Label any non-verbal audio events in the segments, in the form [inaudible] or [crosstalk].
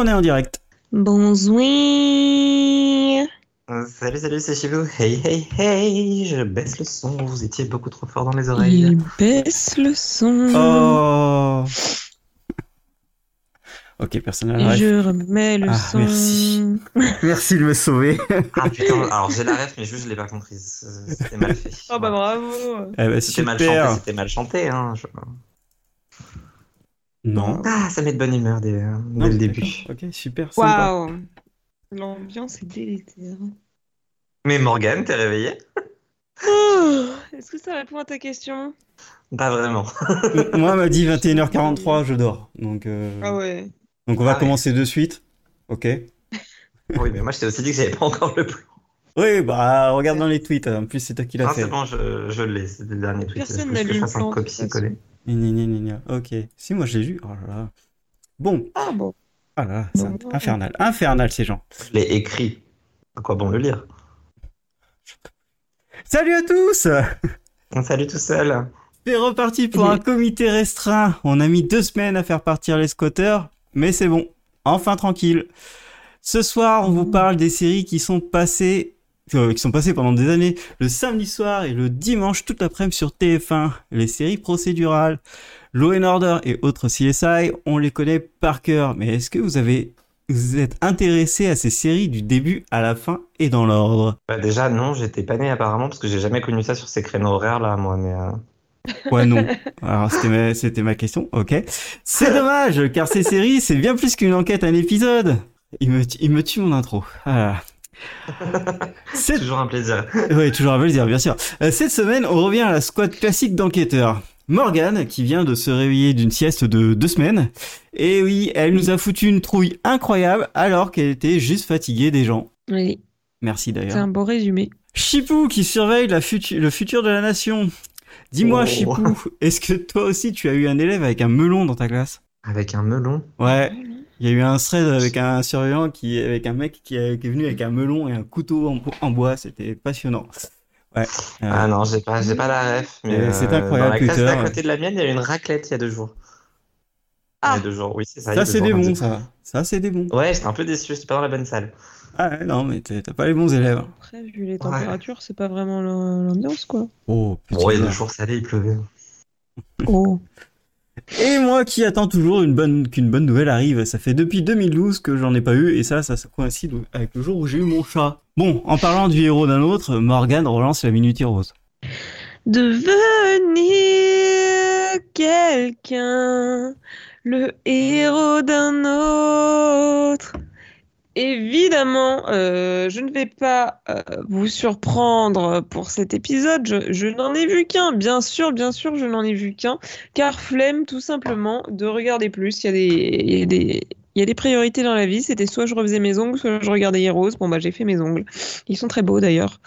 on est en direct. Bonsoir. Euh, Salut, salut, c'est Chibou. Hey, hey, hey, je baisse le son. Vous étiez beaucoup trop fort dans les oreilles. Il baisse le son. Oh. Ok, personne n'a je remets le Ah, son. merci. [laughs] Merci de me sauver. Ah putain, alors j'ai la ref, mais juste je l'ai pas comprise. C'était mal fait. Oh bah bravo. Eh ben, C'était mal chanté, super. c'était mal chanté. Hein. je- Non. Ah, ça met de bonne humeur dès, Non, dès le début. Ok, super. Waouh. L'ambiance est délétère. Mais Morgane, t'es réveillée? Oh, Est-ce que ça répond à ta question? Pas vraiment. [laughs] Moi, on m'a dit 21h43, je dors. Donc, euh, Ah ouais. donc on va Ah ouais. commencer de suite. Ok. [laughs] Oui, mais moi je t'ai aussi dit que j'avais pas encore le plan. Oui, bah, regarde dans les tweets. En plus, c'est toi qui l'as Ah, fait. c'est bon, je, je l'ai, c'est le dernier tweet. Personne n'a lu je le plan, copier-coller. Gna, gna, gna, gna, gna. Ok. Si, moi, je l'ai lu. Oh là là. Bon. Ah bon. Ah là, c'est Bon. infernal. Infernal, ces gens. Je l'ai écrit. À quoi bon le lire? Salut à tous Salut tout seul. C'est reparti pour Oui. un comité restreint. On a mis deux semaines à faire partir les squatters, mais c'est bon. Enfin tranquille. Ce soir, on vous parle des séries qui sont passées, euh, qui sont passées pendant des années, le samedi soir et le dimanche toute l'après-midi sur TF1. Les séries procédurales, Law and Order et autres CSI, on les connaît par cœur. Mais est-ce que vous avez, vous êtes intéressé à ces séries du début à la fin et dans l'ordre? Bah, déjà, non, j'étais pas né apparemment parce que j'ai jamais connu ça sur ces créneaux horaires là, moi. Mais euh, Ouais, non. [laughs] Alors, c'était ma, ma question. Ok. C'est dommage, car ces séries, c'est bien plus qu'une enquête, un épisode. Il me, il me tue mon intro. Ah. [laughs] c'est toujours un plaisir. [laughs] Oui, toujours un plaisir, bien sûr. Euh, Cette semaine, on revient à la squad classique d'enquêteurs. Morgane, qui vient de se réveiller d'une sieste de deux semaines. Et oui, elle nous a foutu une trouille incroyable alors qu'elle était juste fatiguée des gens. Oui, Merci c'est d'ailleurs. un beau résumé. Chipou qui surveille la futu- le futur de la nation. Dis-moi, Oh. Chipou, est-ce que toi aussi tu as eu un élève avec un melon dans ta classe? Avec un melon? Ouais, il y a eu un thread avec un surveillant qui, avec un mec qui, est qui est venu avec un melon et un couteau en, en bois, c'était passionnant. Ouais. Euh, Ah non, j'ai pas, j'ai pas la ref. Mais c'est euh, incroyable, Dans la classe Twitter. d'à côté de la mienne, il y a eu une raclette il y a deux jours. Ah. Il y a deux jours, oui, c'est ça. ça c'est des bons, ça. Ça c'est des bons. Ouais, j'étais un peu déçu, j'étais pas dans la bonne salle. Ah ouais, non, mais t'as pas les bons élèves. Après, vu les températures, c'est pas vraiment l'am- l'ambiance quoi. Oh, putain. Bon, il y a deux jours salé, il pleuvait. Oh. [laughs] Et moi qui attends toujours qu'une bonne nouvelle arrive, ça fait depuis 2012 que j'en ai pas eu, et ça, ça, ça coïncide avec le jour où j'ai eu mon chat. Bon, en parlant du héros d'un autre, Morgane relance la Minute Rose. Devenir quelqu'un, le héros d'un autre. Évidemment, euh, je ne vais pas euh, vous surprendre pour cet épisode. Je, n'en ai vu qu'un, bien sûr, bien sûr, je n'en ai vu qu'un, car flemme tout simplement de regarder plus. Il y a des, il y a des priorités dans la vie. C'était soit je refaisais mes ongles, soit je regardais Heroes. Bon bah j'ai fait mes ongles. Ils sont très beaux d'ailleurs.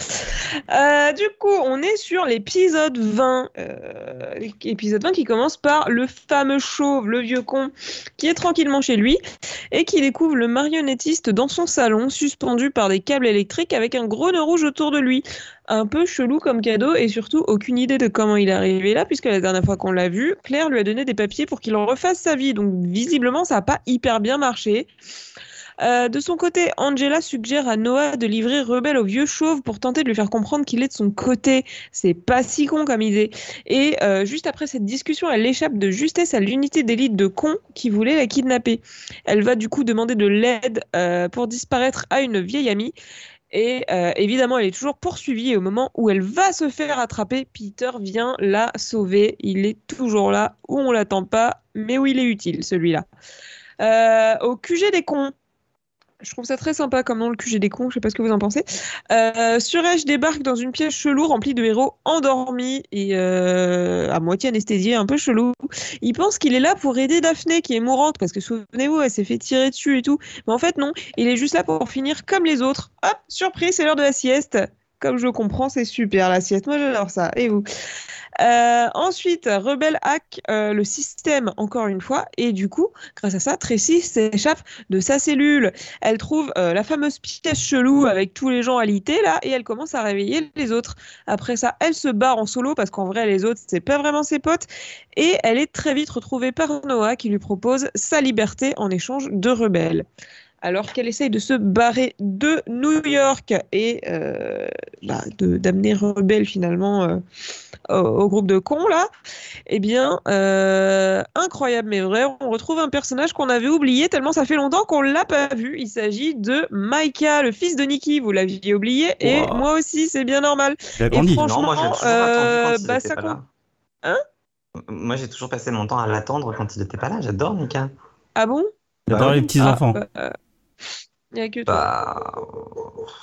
Euh, du coup, on est sur l'épisode 20. Euh, épisode 20 qui commence par le fameux chauve, le vieux con, qui est tranquillement chez lui et qui découvre le marionnettiste dans son salon, suspendu par des câbles électriques avec un gros nœud rouge autour de lui. Un peu chelou comme cadeau et surtout aucune idée de comment il est arrivé là, puisque la dernière fois qu'on l'a vu, Claire lui a donné des papiers pour qu'il refasse sa vie. Donc visiblement, ça n'a pas hyper bien marché. Euh, de son côté, Angela suggère à Noah de livrer Rebelle au vieux chauve pour tenter de lui faire comprendre qu'il est de son côté. C'est pas si con comme idée. Et euh, juste après cette discussion, elle échappe de justesse à l'unité d'élite de cons qui voulait la kidnapper. Elle va du coup demander de l'aide euh, pour disparaître à une vieille amie. Et euh, évidemment, elle est toujours poursuivie. Et au moment où elle va se faire attraper, Peter vient la sauver. Il est toujours là, où on l'attend pas, mais où il est utile, celui-là. Euh, au QG des cons, je trouve ça très sympa comme nom, le QG des cons, je sais pas ce que vous en pensez. Euh, Suresh débarque dans une pièce chelou remplie de héros endormis et euh, à moitié anesthésiés, un peu chelou. Il pense qu'il est là pour aider Daphné qui est mourante parce que souvenez-vous, elle s'est fait tirer dessus et tout. Mais en fait, non, il est juste là pour finir comme les autres. Hop, surprise, c'est l'heure de la sieste. Comme je comprends, c'est super l'assiette. Moi, j'adore ça. Et vous Euh, Ensuite, Rebelle hack euh, le système encore une fois. Et du coup, grâce à ça, Tracy s'échappe de sa cellule. Elle trouve euh, la fameuse pièce chelou avec tous les gens alités là et elle commence à réveiller les autres. Après ça, elle se barre en solo parce qu'en vrai, les autres, c'est pas vraiment ses potes. Et elle est très vite retrouvée par Noah qui lui propose sa liberté en échange de rebelles. Alors qu'elle essaye de se barrer de New York et euh, bah, de- d'amener Rebelle finalement euh, au, au groupe de cons là, eh bien, euh, incroyable mais vrai, on retrouve un personnage qu'on avait oublié tellement ça fait longtemps qu'on l'a pas vu. Il s'agit de Micah, le fils de Nikki. Vous l'aviez oublié et Wow. moi aussi, c'est bien normal. Grandi. franchement, Non, moi j'ai toujours euh, attendu quand il bah, ça pas là. Hein? Moi j'ai toujours passé mon temps à l'attendre quand il était pas là. J'adore Mika. Ah bon? J'adore Bah les petits Ah, enfants. bah, euh, y a que toi. Bah,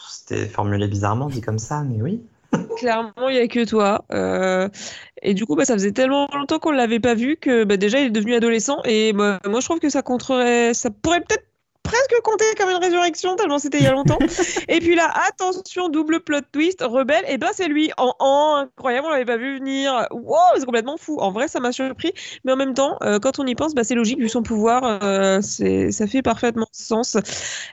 c'était formulé bizarrement dit comme ça, mais oui. [laughs] Clairement, il n'y a que toi. Euh, et du coup, bah, ça faisait tellement longtemps qu'on ne l'avait pas vu que bah, déjà, il est devenu adolescent. Et moi, moi, je trouve que ça compterait, ça pourrait peut-être presque compter comme une résurrection, tellement c'était il y a longtemps. [laughs] et puis là, attention, double plot twist, rebelle, et ben c'est lui. En, en incroyable, on l'avait pas vu venir. Wow, c'est complètement fou. En vrai, ça m'a surpris. Mais en même temps, euh, quand on y pense, bah, c'est logique vu son pouvoir. euh, c'est, ça fait parfaitement sens.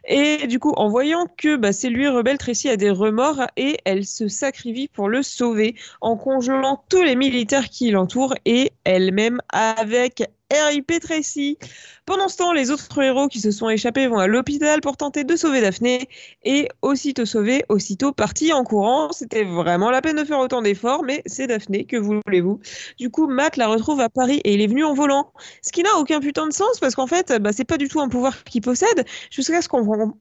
Et du coup, en voyant que bah, c'est lui, rebelle, Tracy a des remords et elle se sacrifie pour le sauver en congelant tous les militaires qui l'entourent et elle-même avec RIP Tracy. Pendant ce temps, les autres héros qui se sont échappés vont à l'hôpital pour tenter de sauver Daphné et aussitôt sauvé, aussitôt parti en courant. C'était vraiment la peine de faire autant d'efforts, mais c'est Daphné, que voulez-vous? Du coup, Matt la retrouve à Paris et il est venu en volant. Ce qui n'a aucun putain de sens parce qu'en fait, bah, c'est pas du tout un pouvoir qu'il possède jusqu'à ce qu'on.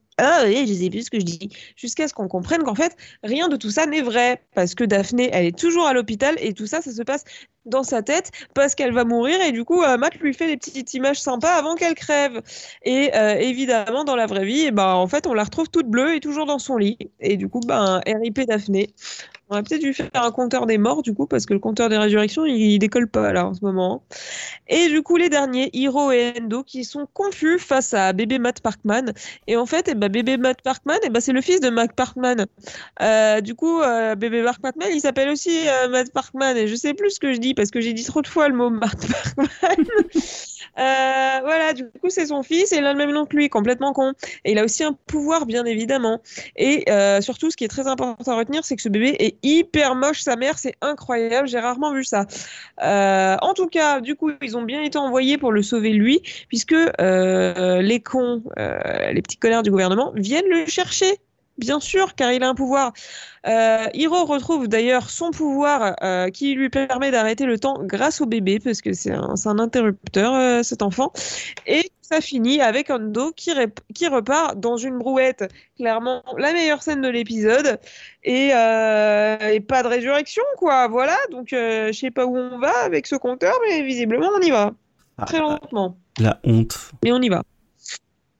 Jusqu'à ce qu'on comprenne qu'en fait, rien de tout ça n'est vrai. Parce que Daphné, elle est toujours à l'hôpital et tout ça, ça se passe dans sa tête parce qu'elle va mourir et du coup, euh, Matt lui fait des petites images sympas avant qu'elle crève. Et euh, évidemment, dans la vraie vie, eh ben, en fait, on la retrouve toute bleue et toujours dans son lit. Et du coup, ben, RIP Daphné. On a peut-être dû faire un compteur des morts, du coup, parce que le compteur des résurrections, il, il décolle pas là en ce moment. Et du coup, les derniers, Hiro et Endo, qui sont confus face à bébé Matt Parkman. Et en fait, eh ben, bébé Matt Parkman, eh ben, c'est le fils de Matt Parkman. Euh, du coup, euh, bébé Matt Parkman, il s'appelle aussi Matt Parkman. Et je sais plus ce que je dis parce que j'ai dit trop de fois le mot Matt Parkman. [laughs] Euh, voilà, du coup, c'est son fils et il a le même nom que lui, complètement con. Et il a aussi un pouvoir, bien évidemment. Et euh, surtout, ce qui est très important à retenir, c'est que ce bébé est hyper moche. Sa mère, c'est incroyable. J'ai rarement vu ça. Euh, en tout cas, du coup, ils ont bien été envoyés pour le sauver lui, puisque euh, les cons, les petits connards du gouvernement, viennent le chercher. Bien sûr, car il a un pouvoir. Euh, Hiro retrouve d'ailleurs son pouvoir euh, qui lui permet d'arrêter le temps grâce au bébé, parce que c'est un, interrupteur, euh, cet enfant. Et ça finit avec Ando qui, qui repart dans une brouette. Clairement, la meilleure scène de l'épisode. Et, et pas de résurrection, quoi. Voilà, donc je sais pas où on va avec ce compteur, mais visiblement on y va. Très lentement. La honte. Mais on y va. Ouais, ouais, ouais, ouais, ouais,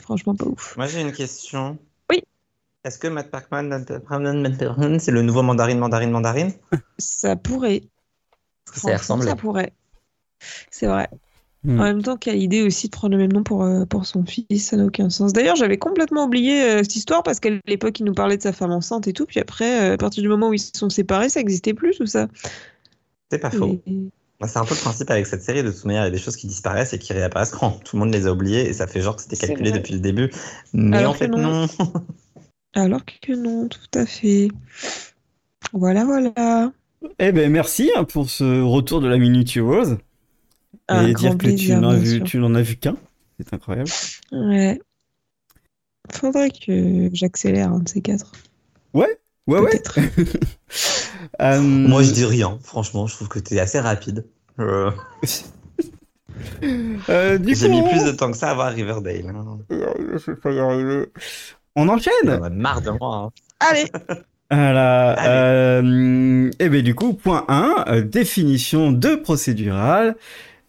franchement, pas ouf. Moi j'ai une question. Oui. Est-ce que Matt Parkman, c'est le nouveau mandarine, mandarine, mandarine? Ça pourrait. Ça ressemble? Ça pourrait. C'est vrai. Hmm. En même temps, quelle idée aussi de prendre le même nom pour, euh, pour son fils, ça n'a aucun sens. D'ailleurs, j'avais complètement oublié euh, cette histoire parce qu'à l'époque, il nous parlait de sa femme enceinte et tout. Puis après, euh, à partir du moment où ils se sont séparés, ça n'existait plus, tout ça. C'est pas faux. Et- C'est un peu le principe avec cette série. De toute manière, il y a des choses qui disparaissent et qui réapparaissent quand tout le monde les a oubliées et ça fait genre que c'était calculé depuis le début. Mais Alors en fait, que non. non. Alors que non, tout à fait. Voilà, voilà. Eh ben merci hein, pour ce retour de la Minute Heroes. Un et grand dire que tu plaisir, n'en as vu, sûr. tu n'en as vu qu'un. C'est incroyable. Ouais. Faudrait que j'accélère un de ces quatre. Ouais, ouais. Peut-être. [laughs] Euh, Moi, je dis rien. Franchement, je trouve que t'es assez rapide. Euh, [laughs] euh, du J'ai coup, mis on- plus de temps que ça à voir Riverdale. hein. Je pas. On enchaîne J'en ai marre de moi. hein. Allez, [laughs] Voilà. Allez. Euh, et bien du coup, point 1, définition de procédural.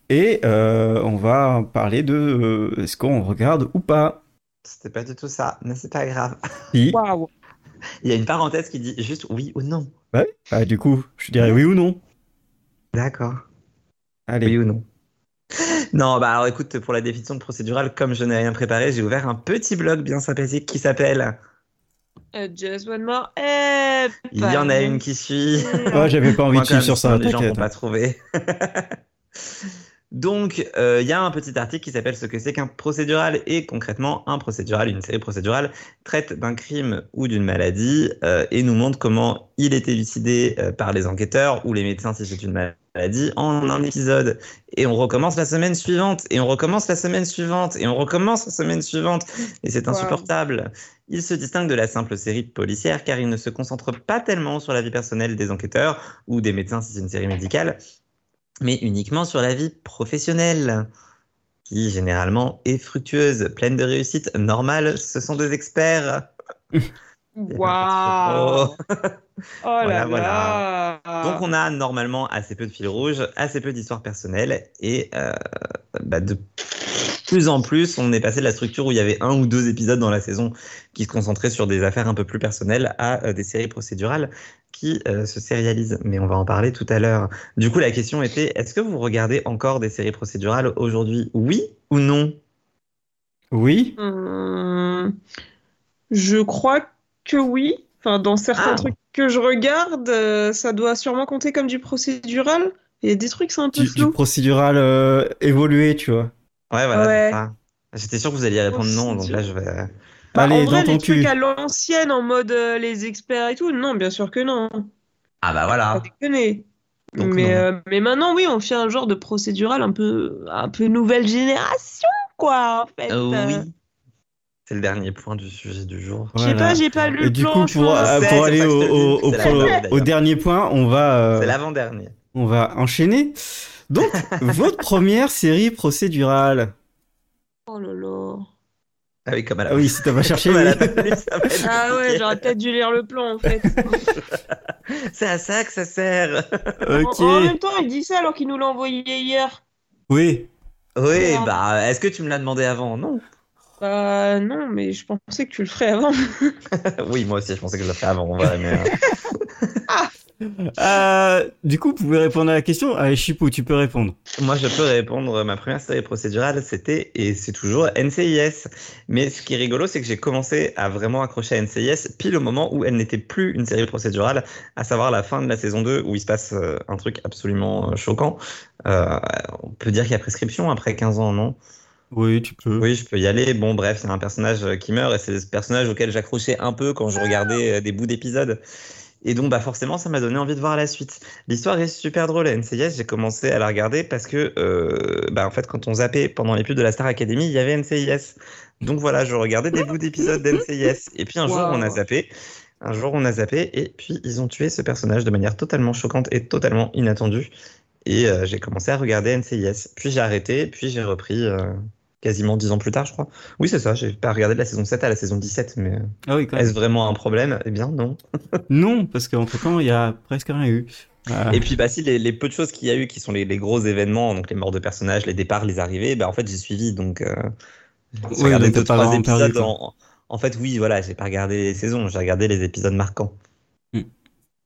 Et euh, on va parler de euh, est-ce qu'on regarde ou pas? C'était pas du tout ça, mais c'est pas grave. [laughs] Si. waouh. Il y a une parenthèse qui dit juste oui ou non. Ouais. Ah, du coup, je dirais oui ou non. D'accord. Allez. Oui ou non? Non, bah alors écoute, pour la définition de procédural, comme je n'ai rien préparé, j'ai ouvert un petit blog bien sympathique qui s'appelle Uh, just one more ep. Il y en a une qui suit. Ouais, j'avais pas envie de suivre sur ça, les gens t'inquiète. vont pas trouver. [laughs] Donc, euh, il y a un petit article qui s'appelle Ce que c'est qu'un procédural. Et concrètement, un procédural, une série procédurale, traite d'un crime ou d'une maladie euh, et nous montre comment il est élucidé euh, par les enquêteurs ou les médecins si c'est une maladie en un épisode. Et on recommence la semaine suivante, et on recommence la semaine suivante, et on recommence la semaine suivante. Et c'est Wow. insupportable. Il se distingue de la simple série policière car il ne se concentre pas tellement sur la vie personnelle des enquêteurs ou des médecins si c'est une série médicale, mais uniquement sur la vie professionnelle, qui généralement est fructueuse, pleine de réussite normale. Ce sont des experts. Waouh. [laughs] Oh là Voilà, là. Donc on a normalement assez peu de fil rouge, assez peu d'histoires personnelles et euh, bah, de plus en plus on est passé de la structure où il y avait un ou deux épisodes dans la saison qui se concentraient sur des affaires un peu plus personnelles à euh, des séries procédurales qui euh, se sérialisent. Mais on va en parler tout à l'heure. Du coup la question était est-ce que vous regardez encore des séries procédurales aujourd'hui? Oui ou non? Oui. Hum, je crois que oui. Enfin, dans certains Ah. trucs que je regarde, euh, ça doit sûrement compter comme du procédural. Il y a des trucs, c'est un peu Du, du procédural euh, évolué, tu vois. Ouais voilà Ouais. c'est ça. J'étais sûr que vous alliez répondre non, donc là je vais... Bah, Allez, en vrai, dans ton les trucs cul. à l'ancienne, en mode euh, les experts et tout, non, bien sûr que non. Ah bah voilà. Donc, mais, euh, mais maintenant, oui, on fait un genre de procédural un peu, un peu nouvelle génération, quoi, en fait. Euh, Euh, oui. C'est le dernier point du sujet du jour. Je sais Voilà. pas, j'ai pas lu Et le du plan, coup, pour, pense. euh, sais, pour aller au, au- dernier point, on va, euh, C'est l'avant-dernier. on va enchaîner. Donc, [laughs] votre première série procédurale. Oh là là. Ah oui, comme à la Ah oui, si t'as pas [laughs] cherché, oui. la police, ça va être Ah ouais, j'aurais peut-être dû lire le plan, en fait. [laughs] C'est à ça que ça sert. Ok. En, en même temps, il dit ça alors qu'il nous l'a envoyé hier. Oui. Oui, Ouais. bah, est-ce que tu me l'as demandé avant? Non. Bah non, mais je pensais que tu le ferais avant. oui, moi aussi, je pensais que je le ferais avant. vrai, mais, euh, du coup, vous pouvez répondre à la question. Allez, Chipou, tu peux répondre. Moi, je peux répondre. Ma première série procédurale, c'était et c'est toujours NCIS. Mais ce qui est rigolo, c'est que j'ai commencé à vraiment accrocher à NCIS pile au moment où elle n'était plus une série procédurale, à savoir la fin de la saison 2 où il se passe euh, un truc absolument euh, choquant. Euh, on peut dire qu'il y a prescription après 15 ans, non? Oui, tu peux. Oui, je peux y aller. Bon, bref, c'est un personnage qui meurt et c'est le personnage auquel j'accrochais un peu quand je regardais des bouts d'épisodes. Et donc, bah, forcément, ça m'a donné envie de voir la suite. L'histoire est super drôle. NCIS, j'ai commencé à la regarder parce que, euh, bah, en fait, quand on zappait pendant les pubs de la Star Academy, il y avait NCIS. Donc voilà, je regardais des bouts d'épisodes d'NCIS. Et puis un jour, on a zappé. Un jour, on a zappé et puis ils ont tué ce personnage de manière totalement choquante et totalement inattendue. Et euh, j'ai commencé à regarder NCIS. Puis j'ai arrêté, puis j'ai repris euh, quasiment dix ans plus tard, je crois. Oui, c'est ça, j'ai pas regardé de la saison 7 à la saison 17, mais euh, Ah oui, est-ce vraiment un problème? Eh bien, non. [laughs] Non, parce qu'entre temps, il y a presque rien eu. Euh, Et puis, bah, si, les, les peu de choses qu'il y a eu qui sont les, les gros événements, donc les morts de personnages, les départs, les arrivées, bah, en fait, j'ai suivi. Donc, euh, j'ai regardé deux, trois épisodes. en, en fait, oui, voilà, j'ai pas regardé les saisons, j'ai regardé les épisodes marquants. Hmm.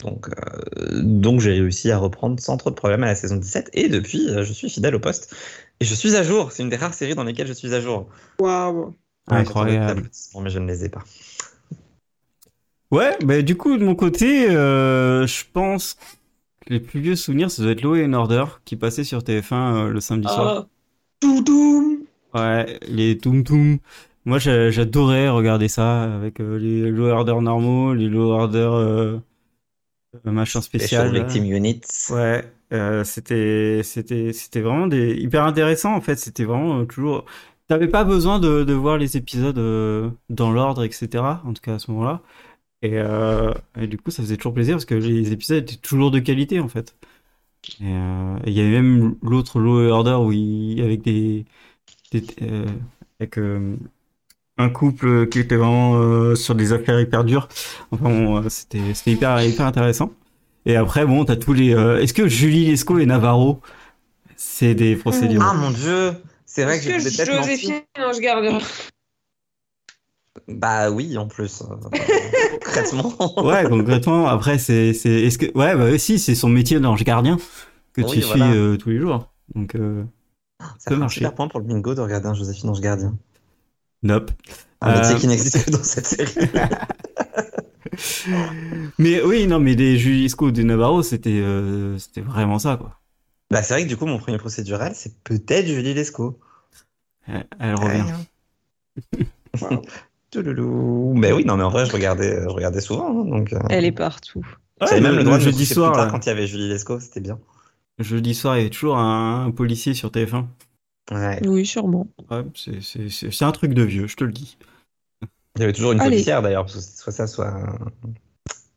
Donc, euh, donc j'ai réussi à reprendre sans trop de problèmes à la saison 17. Et depuis, je suis fidèle au poste. Et je suis à jour. C'est une des rares séries dans lesquelles je suis à jour. Waouh. Ouais, j'attendais Incroyable. mais je ne les ai pas. Ouais, bah du coup, de mon côté, euh, je pense que les plus vieux souvenirs, ça doit être Law and Order, qui passait sur TF1 euh, le samedi soir. Ah. Toudoum. Ouais, les Toum Toum. Moi, j'a- j'adorais regarder ça avec euh, les Law Order normaux, les Law Order euh, machin spécial. Special Victim Units. Ouais, euh, c'était c'était c'était vraiment des hyper intéressant en fait. C'était vraiment euh, toujours. T'avais pas besoin de, de voir les épisodes euh, dans l'ordre, etc. En tout cas à ce moment-là. Et, euh, et du coup, ça faisait toujours plaisir parce que les épisodes étaient toujours de qualité en fait. Et euh, il y avait même l'autre and Order où il, avec des, des euh, avec euh, un couple qui était vraiment euh, sur des affaires hyper dures. Enfin bon, euh, c'était c'était hyper hyper intéressant. Et après, bon, t'as tous les. euh, Est-ce que Julie Lescaut et Navarro, c'est des procédures? Ah mon dieu C'est vrai que Est-ce je que vous ai peut-être. Joséphine Ange Gardien Bah oui, en plus. [laughs] concrètement. Ouais, concrètement, après, c'est. c'est- Est-ce que. Ouais, bah si, c'est son métier d'ange gardien que Oui, tu voilà. suis euh, tous les jours. Donc, euh, Ça peut un marcher. super point pour le bingo de regarder un Joséphine Ange Gardien. Nope. Un Euh, métier qui n'existe que dans cette série. [laughs] mais oui, non, mais les Julie Lescaut de Navarro, c'était euh, c'était vraiment ça, quoi. Bah, c'est vrai que du coup, mon premier procédural, c'est peut-être Julie Lescaut. Elle, elle revient. Ouais. [laughs] Touloulou. Mais oui, non, mais en vrai, je regardais, je regardais souvent. hein, donc, euh, Elle est partout. j'avais même le droit de jeudi soir, plus tard quand il y avait Julie Lescaut, c'était bien. Jeudi soir, il y avait toujours un, un policier sur TF1. Ouais. Oui, sûrement. Ouais, c'est- un truc de vieux, je te le dis. Il y avait toujours une Allez. policière d'ailleurs, parce que c'était soit ça, soit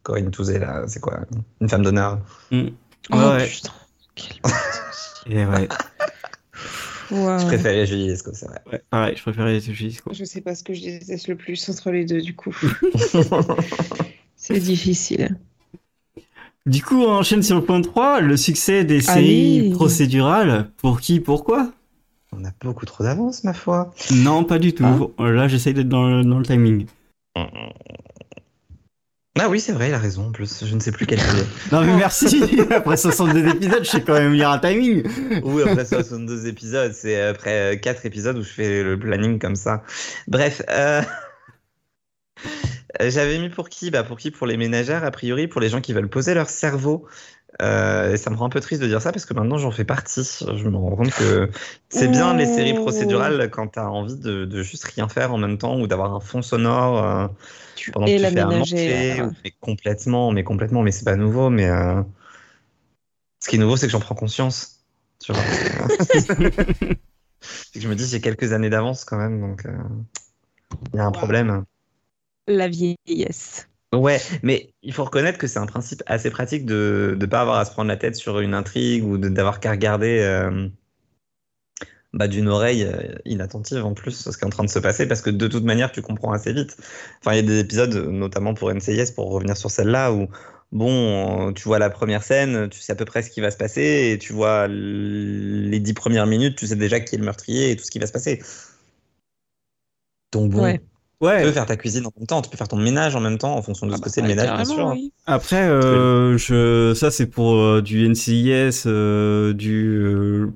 Corinne Touzé, là, c'est quoi Une femme d'honneur. Mm. Oh Ouais. putain. Quel- Et ouais, Waouh. Je préférais Julie Lescaut, c'est vrai. ouais, pareil, je préférais les Julie Lescaut. Je sais pas ce que je déteste le plus entre les deux, du coup. [laughs] C'est difficile. Du coup, on enchaîne sur le point 3, le succès des séries Allez. procédurales. Pour qui, pourquoi? On a beaucoup trop d'avance, ma foi. Non, pas du tout. Là, j'essaye d'être dans le, dans le timing. Ah oui, c'est vrai, il a raison en plus. Je ne sais plus quel. [laughs] Non, mais merci [laughs] Après 62 épisodes, je sais quand même lire un timing Oui, après 62 épisodes, c'est après 4 épisodes où je fais le planning comme ça. Bref, euh... [laughs] j'avais mis pour qui? Bah Pour qui? Pour les ménagères, a priori, pour les gens qui veulent poser leur cerveau. Euh, et ça me rend un peu triste de dire ça parce que maintenant j'en fais partie. Je me rends compte que c'est bien les séries procédurales quand t'as envie de, de juste rien faire en même temps ou d'avoir un fond sonore euh, Tu pendant que tu fais ménagère. manger. ou- Mais complètement, mais complètement, mais c'est pas nouveau. Mais euh, ce qui est nouveau, c'est que j'en prends conscience. Tu vois. [laughs] c'est que je me dis j'ai quelques années d'avance quand même, donc euh, il y a un problème. La vieillesse. Ouais, mais il faut reconnaître que c'est un principe assez pratique de ne pas avoir à se prendre la tête sur une intrigue ou d'avoir qu'à regarder euh, bah, d'une oreille euh, inattentive en plus ce qui est en train de se passer parce que de toute manière tu comprends assez vite. Enfin, il y a des épisodes, notamment pour NCIS, pour revenir sur celle-là, où bon, tu vois la première scène, tu sais à peu près ce qui va se passer et tu vois les dix premières minutes, tu sais déjà qui est le meurtrier et tout ce qui va se passer. Donc bon. Tu peux Ouais, faire ta cuisine en même temps, tu peux faire ton ménage en même temps en fonction de ce que c'est le Ouais, ménage, bien sûr. oui. après, euh, je... ça c'est pour euh, du NCIS, euh, du... euh,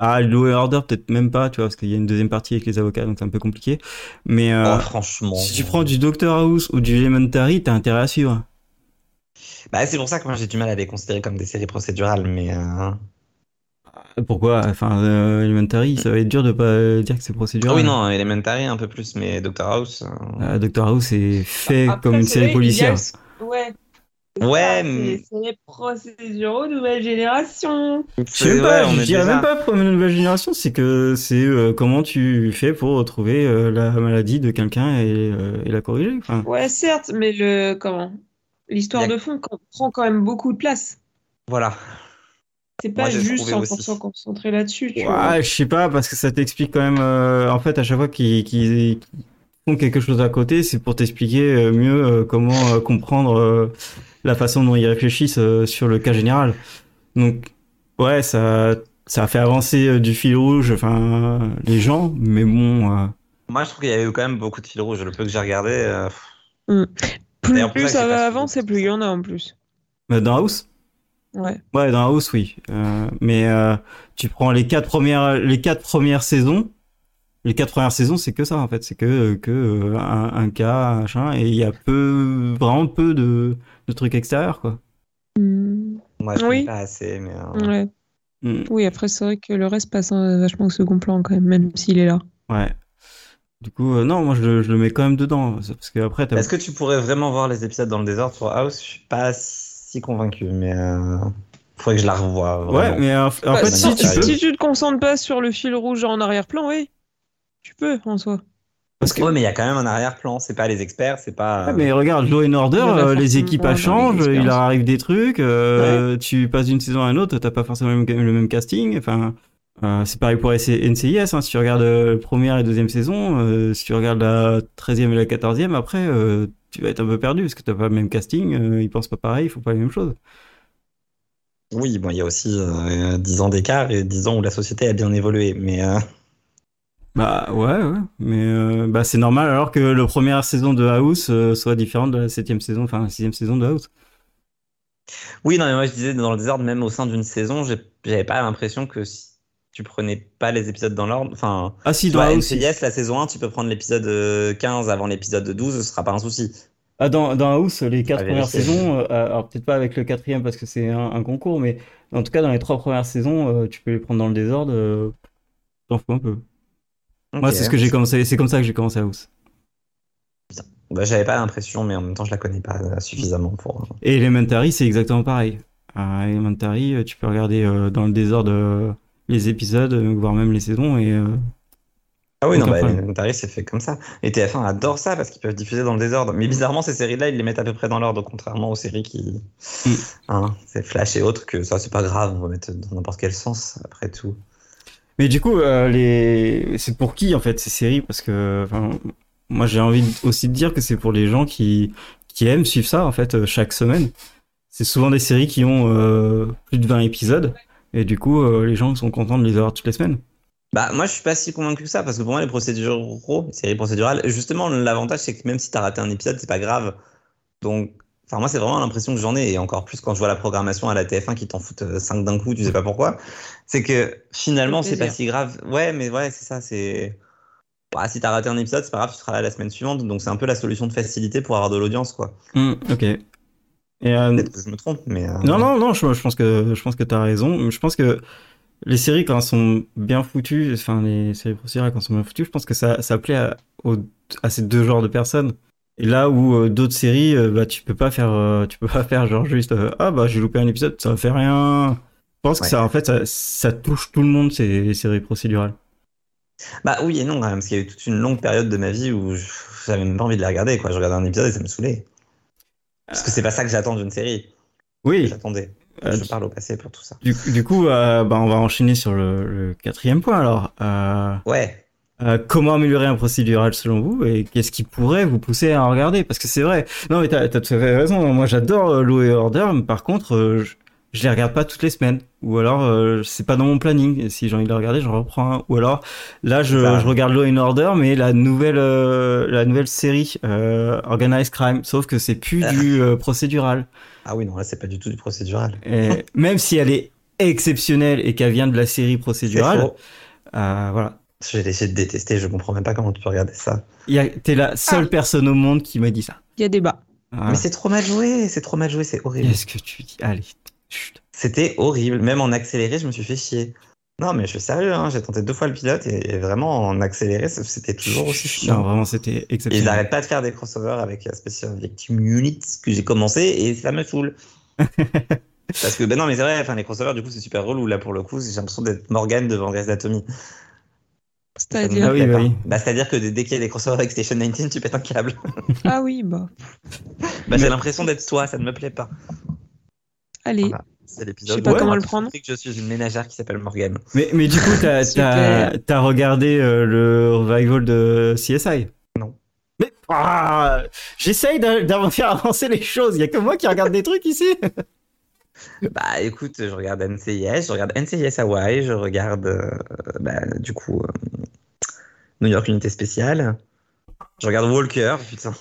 Ah, Law and Order, peut-être même pas, tu vois, parce qu'il y a une deuxième partie avec les avocats, donc c'est un peu compliqué. Mais euh, Oh, franchement. si tu prends du Doctor House ou du Elementary, t'as intérêt à suivre. Bah, c'est pour ça que moi j'ai du mal à les considérer comme des séries procédurales, mais. Pourquoi? Enfin, euh, Elementary, ça va être dur de pas dire que c'est Ah procédural. oui, non, Elementary un peu plus, mais Doctor House. euh, Euh, Doctor House est fait Après, comme une série vrai, policière. a- Ouais. Ouais, ça, mais- c'est- les procéduraux nouvelle génération. Je sais pas, ouais, on je dirais déjà- même pas pour une nouvelle génération, c'est que c'est euh, comment tu fais pour retrouver euh, la maladie de quelqu'un et, euh, et la corriger. Enfin, Ouais, certes, mais le comment? L'histoire a- de fond prend quand même beaucoup de place. Voilà. C'est pas juste trouvé 100% aussi. concentré là-dessus, tu vois. ouais, je sais pas, parce que ça t'explique quand même, euh, en fait, à chaque fois qu'ils font quelque chose à côté, c'est pour t'expliquer euh, mieux euh, comment euh, comprendre euh, la façon dont ils réfléchissent euh, sur le cas général. Donc, ouais, ça, ça a fait avancer euh, du fil rouge, enfin, les gens, mais bon. euh, Moi je trouve qu'il y a eu quand même beaucoup de fils rouges. Le peu que j'ai regardé. euh, Plus, plus ça va avancer, plus il y en a en plus. bah, dans House? Ouais. Ouais, dans House, oui. Euh, mais euh, tu prends les quatre premières, les quatre premières saisons. Les quatre premières saisons, c'est que ça en fait, c'est que que euh, un, un cas, un machin, et il y a peu, vraiment peu de, de trucs extérieurs quoi. Hmm, Moi je Oui. pas assez, mais. euh, ouais. Mm, Oui, après, c'est vrai que le reste passe euh, vachement au second plan quand même, même s'il est là. ouais. Du coup, euh, non, moi je le, je le mets quand même dedans, parce que après. Est-ce que tu pourrais vraiment voir les épisodes dans le désordre sur House? Je suis pas si convaincu, mais. Euh... Faudrait que je la revoie. Ouais, mais en, en Bah, fait, si, si tu peux, si tu te concentres pas sur le fil rouge en arrière-plan, oui. Tu peux, en soi. parce que. Ouais, mais il y a quand même un arrière-plan. C'est pas les experts, c'est pas. Ouais, mais regarde, Law and Order, euh, les équipes les changent, il leur arrive des trucs, euh, tu passes d'une saison à une autre, t'as pas forcément le même, le même casting, enfin, euh, c'est pareil pour NCIS, hein, si tu regardes euh, première et deuxième saison, euh, si tu regardes la 13e et la 14e, après, euh, tu vas être un peu perdu, parce que t'as pas le même casting, euh, ils pensent pas pareil, ils font pas les mêmes choses. Oui, bon, il y a aussi euh, 10 ans d'écart et 10 ans où la société a bien évolué. Mais euh, Bah ouais, ouais, mais euh, bah, c'est normal alors que la première saison de House euh, soit différente de la septième saison, enfin la sixième saison de House. oui, non, mais moi je disais dans le désordre, même au sein d'une saison, j'avais pas l'impression que si tu prenais pas les épisodes dans l'ordre. Enfin, Ah si, dans NCIS, la saison 1, tu peux prendre l'épisode euh, 15 avant l'épisode 12, ce sera pas un souci. Ah, dans, dans House, les quatre premières saisons, euh, alors peut-être pas avec le quatrième parce que c'est un, un concours, mais en tout cas, dans les trois premières saisons, euh, tu peux les prendre dans le désordre. euh, T'en fous un peu. Moi, c'est ce que j'ai commencé. C'est comme ça que j'ai commencé House. Bah, j'avais pas l'impression, mais en même temps, je la connais pas euh, suffisamment pour. Et Elementary, c'est exactement pareil. Euh, Elementary, euh, tu peux regarder euh, dans le désordre euh, les épisodes, euh, voire même les saisons, et euh, Ah oui, non, bah. Elementary, c'est fait comme ça. Et TF1 adore ça parce qu'ils peuvent diffuser dans le désordre. Mais bizarrement, ces séries-là, ils les mettent à peu près dans l'ordre, contrairement aux séries qui. Mm. Hein, c'est Flash et autres, que ça, c'est pas grave, on va mettre dans n'importe quel sens, après tout. Mais du coup, euh, les... c'est pour qui en fait ces séries? Parce que moi j'ai envie aussi de dire que c'est pour les gens qui, qui aiment suivre ça en fait chaque semaine. C'est souvent des séries qui ont euh, plus de 20 épisodes et du coup euh, les gens sont contents de les avoir toutes les semaines. Bah, moi, je suis pas si convaincu que ça, parce que pour moi, les procéduraux, les séries procédurales, justement, l'avantage, c'est que même si t'as raté un épisode, c'est pas grave. Donc, enfin, moi, c'est vraiment l'impression que j'en ai, et encore plus quand je vois la programmation à la TF1 qui t'en foutent 5 d'un coup, tu sais pas pourquoi. C'est que finalement, C'est pas si grave. Ouais, mais ouais, c'est ça, c'est. Bah, si t'as raté un épisode, c'est pas grave, tu seras là la semaine suivante, donc c'est un peu la solution de facilité pour avoir de l'audience, quoi. Hmm, ok. Et, euh, Peut-être que je me trompe, mais. euh, non non non, je, je pense que je pense que t'as raison. Je pense que les séries quand elles sont bien foutues, enfin les séries procédurales quand elles sont bien foutues, je pense que ça ça plaît à, aux- à ces deux genres de personnes. Et là où euh, d'autres séries, bah tu peux pas faire, tu peux pas faire genre juste ah bah j'ai loupé un épisode, ça fait rien. Je pense que ça en fait ça, ça touche tout le monde ces séries procédurales. Bah oui et non, parce qu'il y a eu toute une longue période de ma vie où j'avais même pas envie de les regarder, quoi. Je regardais un épisode et ça me saoulait. Parce que c'est pas ça que j'attends d'une série. Oui. J'attendais. Euh, je parle au passé pour tout ça. Du, du coup, euh, bah on va enchaîner sur le, le quatrième point alors. Euh, Ouais. Comment améliorer un procédural selon vous et qu'est-ce qui pourrait vous pousser à en regarder? Parce que c'est vrai. Non, mais t'as as tout à fait raison. Moi, j'adore Law et Order, mais par contre, je, je les regarde pas toutes les semaines. Ou alors, euh, c'est pas dans mon planning. Et si j'ai envie de les regarder, j'en reprends un. Ou alors, là, je, je regarde Law and Order, mais la nouvelle, euh, la nouvelle série euh, Organized Crime. Sauf que c'est plus du euh, procédural. Ah oui, non, là, c'est pas du tout du procédural. Et même si elle est exceptionnelle et qu'elle vient de la série procédurale, euh, voilà. J'ai essayé de détester, je comprends même pas comment tu peux regarder ça. T'es la seule personne au monde qui m'a dit ça. Il y a débat. Voilà. Mais c'est trop mal joué, c'est trop mal joué, c'est horrible. Qu'est-ce que tu dis? Allez. C'était horrible. Même en accéléré, je me suis fait chier. Non, mais je suis sérieux, hein, j'ai tenté deux fois le pilote et, et vraiment en accéléré, c'était toujours aussi Non, chiant. vraiment, c'était Et ils exceptionnel. arrêtent pas de faire des crossovers avec la Special Victim Unit que j'ai commencé et ça me saoule. [laughs] Parce que, ben non, mais c'est vrai, enfin, les crossovers, du coup, c'est super relou. Là, pour le coup, j'ai l'impression d'être Morgan devant Grey's Anatomy. C'est-à-dire. Ah oui, bah oui. Bah, c'est-à-dire que dès qu'il y a des crossovers avec Station 19, tu pètes un câble. Ah oui, bah. Bah, j'ai l'impression d'être toi, ça ne me plaît pas. Allez. Voilà. C'est l'épisode. Je sais pas comment le prendre. que je suis une ménagère qui s'appelle Morgan. Mais, mais du coup, t'as [laughs] Super. t'as- t'as regardé euh, le revival de CSI Non. Mais ah, j'essaye d'a- d'avoir faire avancer les choses. Il y a que moi qui regarde des trucs ici. [laughs] Bah écoute, je regarde NCIS, je regarde NCIS Hawaii, je regarde euh, bah, du coup euh, New York Unité Spéciale, je regarde Walker, putain.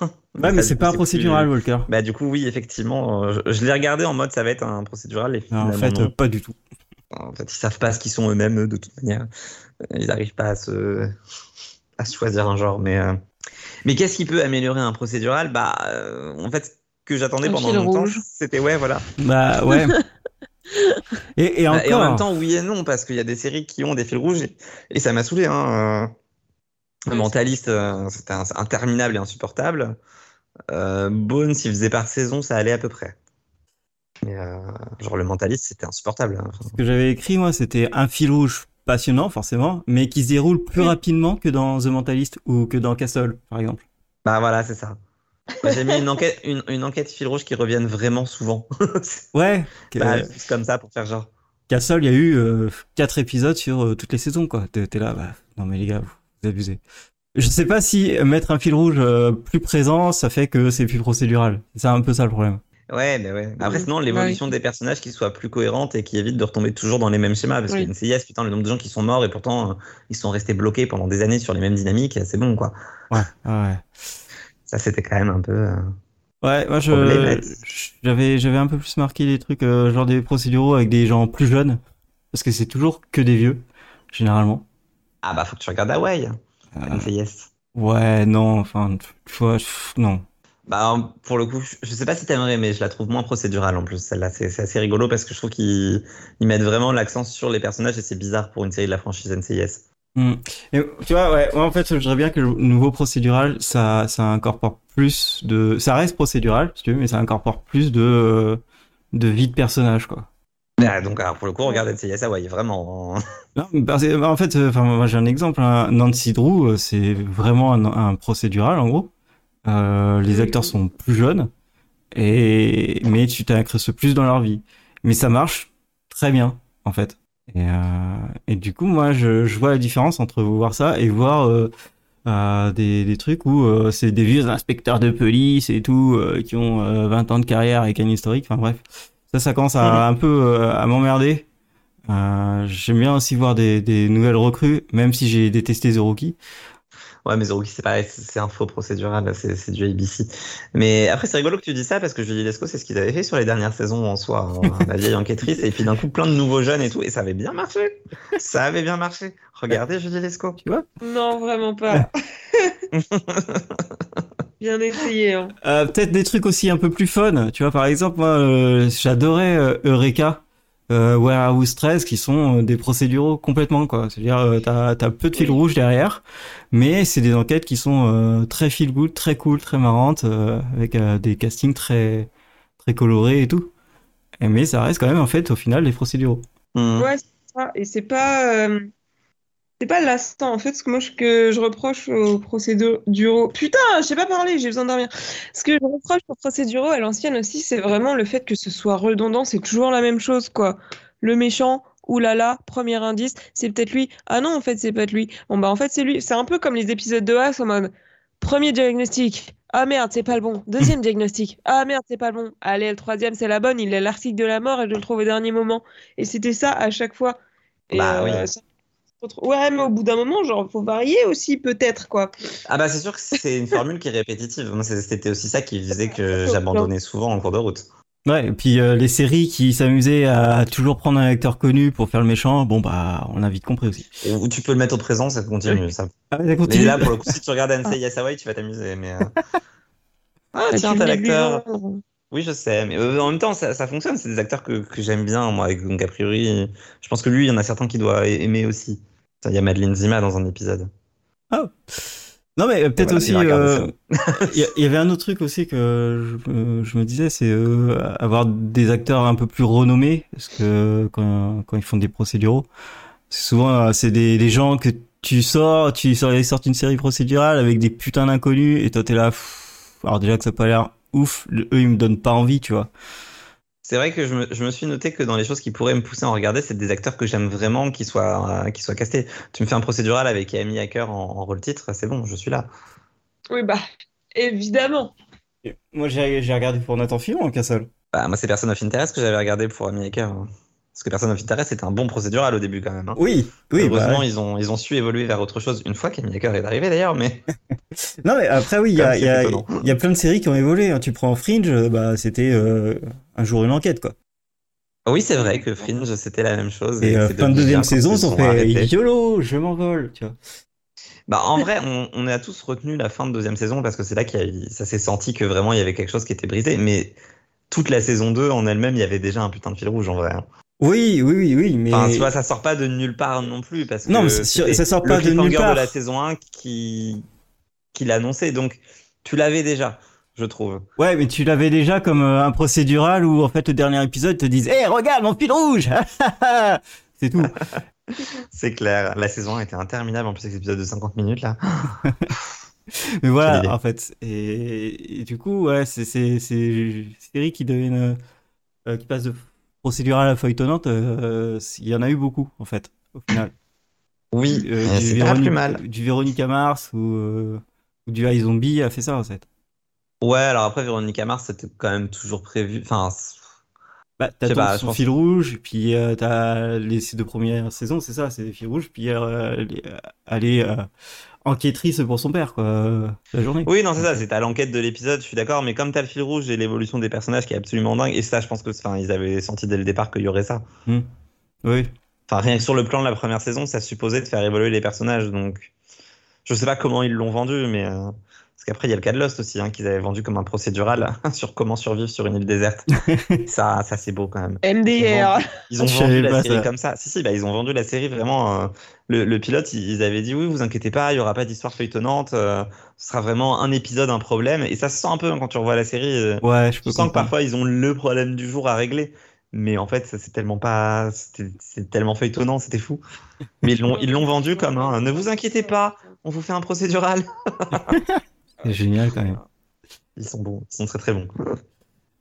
Ouais, mais c'est pas un procédural, plus- Walker. Bah du coup oui, effectivement, euh, je, je l'ai regardé en mode ça va être un procédural et Non, en fait, non. euh, pas du tout. En fait, ils savent pas ce qu'ils sont eux-mêmes de toute manière. Ils n'arrivent pas à se à se choisir un genre, mais euh, mais qu'est-ce qui peut améliorer un procédural? Bah euh, en fait, ce que j'attendais pendant longtemps, rouge. c'était ouais voilà. Bah ouais. [laughs] et, et Bah, encore. Et en même temps, oui et non, parce qu'il y a des séries qui ont des fils rouges et, et ça m'a saoulé. Hein. Oui. Mentaliste, euh, c'était interminable et insupportable. Euh, Bones, s'il faisait par saison, ça allait à peu près. Mais euh, genre le mentaliste, c'était insupportable. hein. Ce que j'avais écrit, moi, c'était un fil rouge passionnant, forcément, mais qui se déroule plus Oui. rapidement que dans The Mentalist ou que dans Castle, par exemple. Bah voilà, c'est ça. Moi, J'ai mis une enquête, [laughs] une, une enquête fil rouge qui revienne vraiment souvent. [laughs] Ouais. que- bah, juste comme ça pour faire genre. Castle, il y a eu euh, quatre épisodes sur euh, toutes les saisons, quoi. T'es t'es là, bah, non mais les gars, vous, vous abusez. Je sais pas si mettre un fil rouge euh, plus présent, ça fait que c'est plus procédural. C'est un peu ça le problème. Ouais, mais ouais. Après, sinon, l'évolution des personnages qui soit plus cohérente et qui évite de retomber toujours dans les mêmes schémas. Parce Oui. que NCIS, putain, le nombre de gens qui sont morts et pourtant euh, ils sont restés bloqués pendant des années sur les mêmes dynamiques, c'est bon, quoi. Ouais, ouais. Ça, c'était quand même un peu. euh, Ouais, moi je j'avais j'avais un peu plus marqué des trucs euh, genre des procéduraux avec des gens plus jeunes parce que c'est toujours que des vieux généralement. Ah, bah, faut que tu regardes Hawaii, Euh, NCIS. ouais, non, enfin tu vois, non. Bah, pour le coup, je sais pas si t'aimerais, mais je la trouve moins procédurale en plus. Celle-là, c'est assez rigolo parce que je trouve qu'ils ils mettent vraiment l'accent sur les personnages et c'est bizarre pour une série de la franchise NCIS. Hmm. Et, tu vois, ouais, moi en fait, je voudrais bien que le nouveau procédural, ça, ça incorpore plus de, ça reste procédural, si tu veux, mais ça incorpore plus de, de vie de personnage, quoi. Ah, donc, alors, pour le coup, regarde NCIS Hawaii, vraiment. hein. [laughs] Non, parce en fait, euh, enfin, moi j'ai un exemple. hein. Nancy Drew, euh, c'est vraiment un, un procédural en gros. Euh, les acteurs sont plus jeunes, et mais tu t'incrustes plus dans leur vie. Mais ça marche très bien, en fait. Et, euh, et du coup, moi, je, je vois la différence entre voir ça et voir euh, des, des trucs où c'est des vieux inspecteurs de police et tout, qui ont euh, 20 ans de carrière avec un historique. Enfin bref, ça, ça commence à un peu euh, à m'emmerder. Euh, J'aime bien aussi voir des, des nouvelles recrues, même si j'ai détesté The Rookie. Ouais, mais Zerouki, c'est pareil, c'est un faux procédural, c'est du ABC. Mais après, c'est rigolo que tu dis ça parce que Julie Lescaut, c'est ce qu'ils avaient fait sur les dernières saisons en soi, hein, [laughs] la vieille enquêtrice, et puis d'un coup, plein de nouveaux jeunes et tout, et ça avait bien marché. Ça avait bien marché. Regardez Julie Lescaut. Non, vraiment pas. [laughs] Bien essayé. Hein. Euh, Peut-être des trucs aussi un peu plus fun. Tu vois, par exemple, moi, euh, j'adorais euh, Eureka, euh, Warehouse 13, qui sont euh, des procéduraux complètement, quoi. C'est-à-dire, euh, t'as as peu de fil rouge derrière, mais c'est des enquêtes qui sont euh, très feel good, très cool, très marrantes, euh, avec euh, des castings très très colorés et tout. Et mais ça reste quand même, en fait, au final, des procéduraux. Hmm. Ouais, c'est ça. Et c'est pas, euh, c'est pas lassant. En fait, ce que moi, ce que je reproche aux procéduraux. Putain, je sais pas parler, j'ai besoin de dormir. Ce que je reproche aux procéduraux à l'ancienne aussi, c'est vraiment le fait que ce soit redondant. C'est toujours la même chose, quoi. Le méchant, oulala, premier indice, c'est peut-être lui. Ah non, en fait, c'est pas lui. Bon, bah, en fait, c'est lui. C'est un peu comme les épisodes de As en mode premier diagnostic. Ah merde, c'est pas le bon. Deuxième diagnostic. Ah merde, c'est pas le bon. Allez, le troisième, c'est la bonne. Il a l'article de la mort et je le trouve au dernier moment. Et c'était ça à chaque fois. Et, Bah oui. ça- Ouais, mais au bout d'un moment, genre, faut varier aussi, peut-être, quoi. Ah bah c'est sûr que c'est une formule qui est répétitive. C'était aussi ça qui faisait que j'abandonnais souvent en cours de route. Ouais, et puis euh, les séries qui s'amusaient à toujours prendre un acteur connu pour faire le méchant, bon bah, on a vite compris aussi. Et où tu peux le mettre au présent, ça continue. Ça. Ah, ça Mais continue. là, pour le coup, si tu regardes [laughs] NCIS Hawaii, tu vas t'amuser. Mais euh, ah Ah, tiens, t'as l'acteur. Oui, je sais, mais euh, en même temps, ça, ça fonctionne. C'est des acteurs que, que j'aime bien, moi. Donc, a priori, je pense que lui, il y en a certains qui doivent aimer aussi. Il y a Madeleine Zima dans un épisode. Non mais euh, peut-être Voilà, aussi, euh, il y, avait un autre truc aussi que je, je me disais, c'est avoir des acteurs un peu plus renommés, parce que quand, quand ils font des procéduraux, souvent c'est des, des gens que tu sors, tu sors, ils sortent une série procédurale avec des putains d'inconnus, et toi t'es là, pff, alors déjà que ça a pas l'air ouf, le- eux ils me donnent pas envie, tu vois. C'est vrai que je me, je me suis noté que dans les choses qui pourraient me pousser à en regarder, c'est des acteurs que j'aime vraiment qui soient, euh, qui soient castés. Tu me fais un procédural avec Amy Hacker en, en rôle titre, c'est bon, je suis là. Oui, bah, évidemment. Moi j'ai j'ai regardé pour Nathan Fillon en Castle. Bah, moi, c'est Person of Interest que j'avais regardé pour Amy Hacker. Hein. Parce que Person of Interest c'était un bon procédural au début quand même. hein. Oui, oui, bah, Heureusement, ils, ont, ils ont su évoluer vers autre chose une fois qu'Amy Hacker est arrivé d'ailleurs, mais [laughs] Non mais après oui, il y a, y, a, y a plein de séries qui ont évolué. hein. Tu prends Fringe, euh, bah c'était euh, un jour une enquête quoi. oui, c'est vrai que Fringe c'était la même chose. Et euh, c'est fin de deuxième saison, ils ont fait. YOLO, je m'envole, tu vois. Bah, en vrai, on, on a tous retenu la fin de deuxième saison parce que c'est là eu- ça s'est senti que vraiment il y avait quelque chose qui était brisé. Mais toute la saison 2 en elle-même, il y avait déjà un putain de fil rouge en vrai. Oui, oui, oui, oui, mais Enfin, tu vois, ça sort pas de nulle part non plus parce que Non, mais sûr- c'était ça sort pas de nulle part. de la saison 1 qui, qui l'annonçait. Donc, tu l'avais déjà, je trouve. ouais, mais tu l'avais déjà comme euh, un procédural où en fait le dernier épisode te dise, hé, regarde mon fil rouge, [laughs] c'est tout. [laughs] C'est clair. La saison 1 était interminable en plus avec cet épisode de 50 minutes là. [laughs] Mais voilà, en fait. Et, et du coup, ouais, c'est série qui deviennent euh, qui passe de procédural à feuilletonnante. euh, Il y en a eu beaucoup en fait, au final. Oui, Euh, et c'est pas plus mal. Du Véronica Mars ou, euh, ou du iZombie a fait ça en fait. Ouais, alors après, Véronica Mars, c'était quand même toujours prévu. Enfin, Bah, t'as ton- son pense- fil rouge, puis euh, t'as les ces deux premières saisons, c'est ça, c'est des fils rouges, puis euh, euh, aller euh, enquêtrice pour son père, quoi, euh, la journée. oui, non, c'est ça, c'est à l'enquête de l'épisode, je suis d'accord, mais comme t'as le fil rouge et l'évolution des personnages qui est absolument dingue, et ça, je pense que, enfin, ils avaient senti dès le départ qu'il y aurait ça. Oui. Enfin, rien que sur le plan de la première saison, ça supposait de faire évoluer les personnages, donc je sais pas comment ils l'ont vendu, mais Parce qu'après, il y a le cas de Lost aussi, hein, qu'ils avaient vendu comme un procédural [laughs] sur comment survivre sur une île déserte. [laughs] ça, ça c'est beau quand même. MDR. Ils ont [laughs] vendu la pas série ça. comme ça. Si, si, bah, ils ont vendu la série vraiment. euh, le, le pilote, ils ils avaient dit oui, vous inquiétez pas, il y aura pas d'histoire feuilletonnante. euh, ce sera vraiment un épisode, un problème. Et ça se sent un peu hein, quand tu revois la série. euh, Ouais, je tu peux sens que parfois ils ont le problème du jour à régler. Mais en fait, ça, c'est tellement pas. C'est tellement feuilletonnant, c'était fou. Mais ils l'ont ils l'ont vendu comme un. Ne vous inquiétez pas, on vous fait un procédural. C'est génial quand même. Ils sont bons, ils sont très très bons.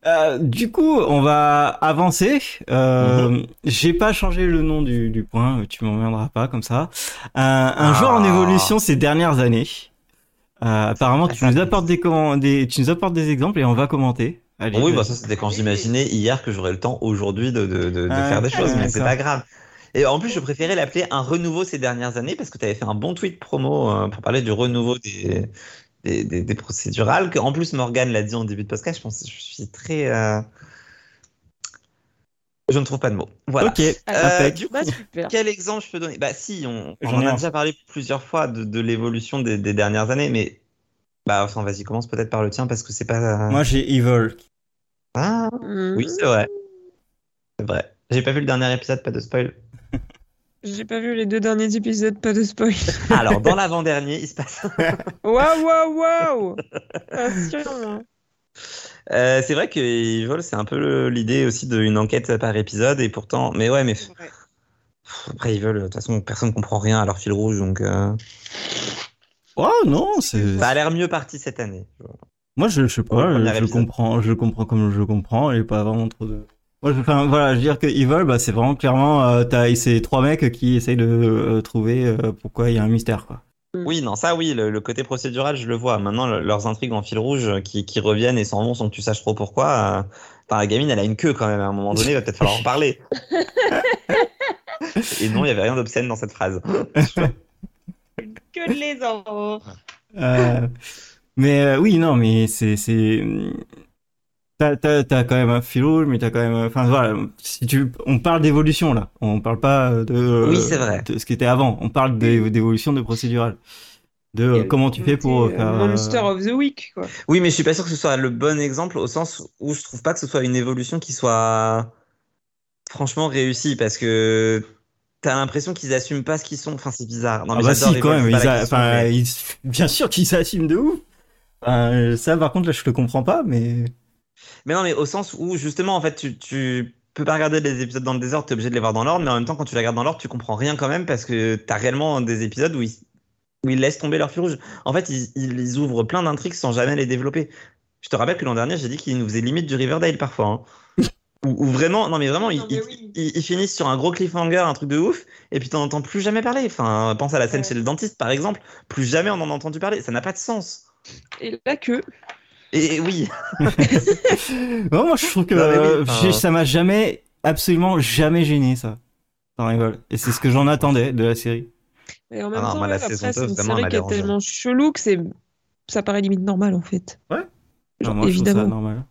Euh, du coup, on va avancer. Euh, J'ai pas changé le nom du, du point, tu m'emmerderas pas comme ça. Euh, un Ah. joueur en évolution ces dernières années. Euh, apparemment, tu nous apportes des, commen- des, tu nous apportes des exemples et on va commenter. Allez, oui, bah ça c'était quand j'imaginais hier que j'aurais le temps aujourd'hui de, de, de, de Ah, faire des choses, mais c'est pas grave. Et en plus, je préférais l'appeler un renouveau ces dernières années parce que tu avais fait un bon tweet promo euh, pour parler du renouveau des, des, des, des procédurales. En plus, Morgan l'a dit en début de podcast, je pense que je suis très. euh, Je ne trouve pas de mots. Voilà. Ok, Euh, impec. du coup, Bah, super. quel exemple je peux donner? Bah si, on, en a déjà parlé plusieurs fois de, de l'évolution des, des dernières années, mais bah enfin vas-y, commence peut-être par le tien parce que c'est pas. Moi, j'ai Evil. Ah Hmm. oui, c'est vrai. C'est vrai. J'ai pas vu le dernier épisode, pas de spoil. J'ai pas vu les deux derniers épisodes, pas de spoil. [laughs] Alors, dans l'avant-dernier, il se passe. [laughs] Waouh, waouh, waouh Attention. Euh, c'est vrai que Evil, c'est un peu l'idée aussi d'une enquête par épisode, et pourtant. Mais ouais, mais pff, après Evil, de toute façon, personne comprend rien à leur fil rouge, donc. euh, Oh non, c'est. Ça a l'air mieux parti cette année. Moi, je, je sais pas, je, comprends, je comprends comme je comprends et pas vraiment trop de. Enfin, voilà, je veux dire que Evil, bah, c'est vraiment clairement, euh, t'as ces trois mecs qui essayent de euh, trouver euh, pourquoi il y a un mystère, quoi. Oui, non, ça oui, le, le côté procédural, je le vois. Maintenant, le- leurs intrigues en fil rouge euh, qui, qui reviennent et s'en vont sans que tu saches trop pourquoi. euh, Enfin, la gamine, elle a une queue quand même. À un moment donné, il va peut-être falloir en parler. [laughs] et non, il y avait rien d'obscène dans cette phrase. [laughs] Que les enfants. Euh, mais euh, oui, non, mais c'est c'est t'as quand même un fil rouge, mais t'as quand même enfin voilà, si tu on parle d'évolution là, on parle pas de Oui, c'est vrai. de ce qui était avant, on parle d'é- d'évolution de procédural, de euh, comment tu fais pour euh, faire euh, Monster of the Week, quoi. Oui, mais je suis pas sûr que ce soit le bon exemple au sens où je trouve pas que ce soit une évolution qui soit franchement réussie parce que t'as l'impression qu'ils assument pas ce qu'ils sont. Enfin, c'est bizarre. Non, Ah mais bah j'adore si quand même, ils a- enfin ils- bien sûr qu'ils s'assument de ouf. Enfin, euh, ça par contre là je le comprends pas, mais Mais non, mais au sens où justement, en fait, tu, tu peux pas regarder les épisodes dans le désordre, t'es obligé de les voir dans l'ordre, mais en même temps, quand tu les regardes dans l'ordre, tu comprends rien quand même parce que t'as réellement des épisodes où ils, où ils laissent tomber leur fil rouge. En fait, ils, ouvrent plein d'intrigues sans jamais les développer. Je te rappelle que l'an dernier, j'ai dit qu'ils nous faisaient limite du Riverdale parfois. Hein. [laughs] Où, où vraiment, non mais vraiment, ils, Non, mais ils- oui. ils- ils finissent sur un gros cliffhanger, un truc de ouf, et puis t'en entends plus jamais parler. Enfin, pense à la scène Ouais. chez le dentiste, par exemple. Plus jamais on en a entendu parler. Ça n'a pas de sens. Et là que. Et, oui, [laughs] Non, moi je trouve que Non, mais oui, euh, ça m'a jamais absolument jamais gêné ça. Et c'est ce que j'en attendais de la série. Et en même Ah temps, ouais, après, c'est 2, une série qui est tellement chelou que c'est. Ça paraît limite normal, en fait. Ouais. Genre, Enfin, moi, je trouve évidemment. ça normal.